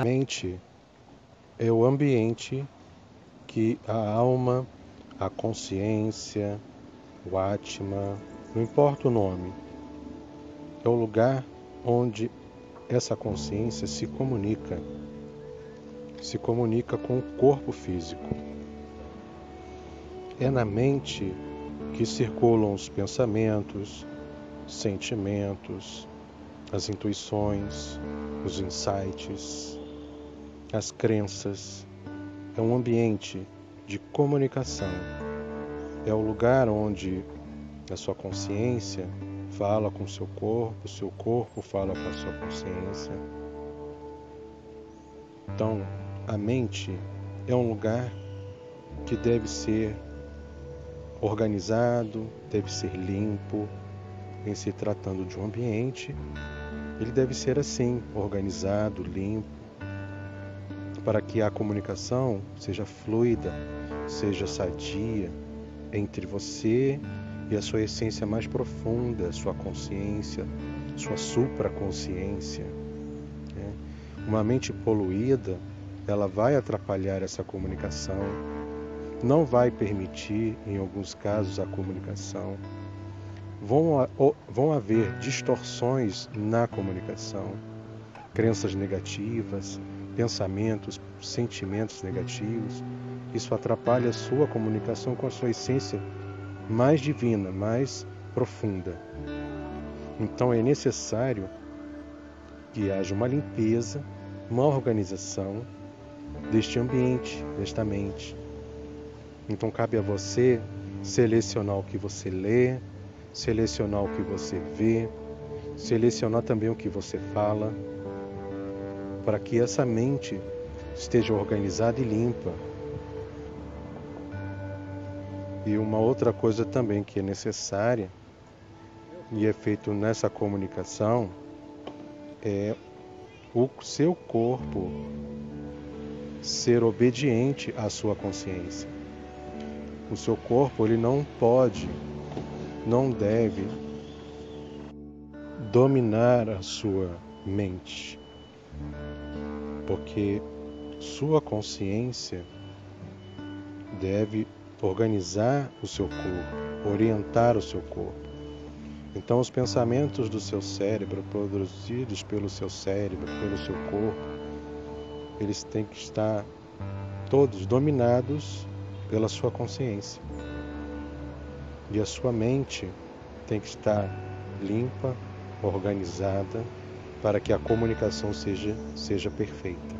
A mente é o ambiente que a alma, a consciência, o Atma, não importa o nome, é o lugar onde essa consciência se comunica, se comunica com o corpo físico. É na mente que circulam os pensamentos, sentimentos, as intuições, os insights, as crenças. É um ambiente de comunicação. É o lugar onde a sua consciência fala com o seu corpo, o seu corpo fala com a sua consciência. Então, a mente é um lugar que deve ser organizado, deve ser limpo, em se tratando de um ambiente, ele deve ser assim, organizado, limpo, para que a comunicação seja fluida, seja sadia entre você e a sua essência mais profunda, sua consciência, sua supraconsciência. Né? Uma mente poluída, ela vai atrapalhar essa comunicação, não vai permitir, em alguns casos, a comunicação. Vão, vão haver distorções na comunicação, crenças negativas, pensamentos, sentimentos negativos. Isso atrapalha a sua comunicação com a sua essência mais divina, mais profunda. Então é necessário que haja uma limpeza, uma organização deste ambiente, desta mente. Então cabe a você selecionar o que você lê, selecionar o que você vê, selecionar também o que você fala, para que essa mente esteja organizada e limpa. E uma outra coisa também que é necessária e é feito nessa comunicação é o seu corpo ser obediente à sua consciência. O seu corpo ele não pode, não deve dominar a sua mente porque sua consciência deve organizar o seu corpo, orientar o seu corpo. Então, os pensamentos do seu cérebro, produzidos pelo seu cérebro, pelo seu corpo, eles têm que estar todos dominados pela sua consciência. E a sua mente tem que estar limpa, organizada, para que a comunicação seja, seja perfeita.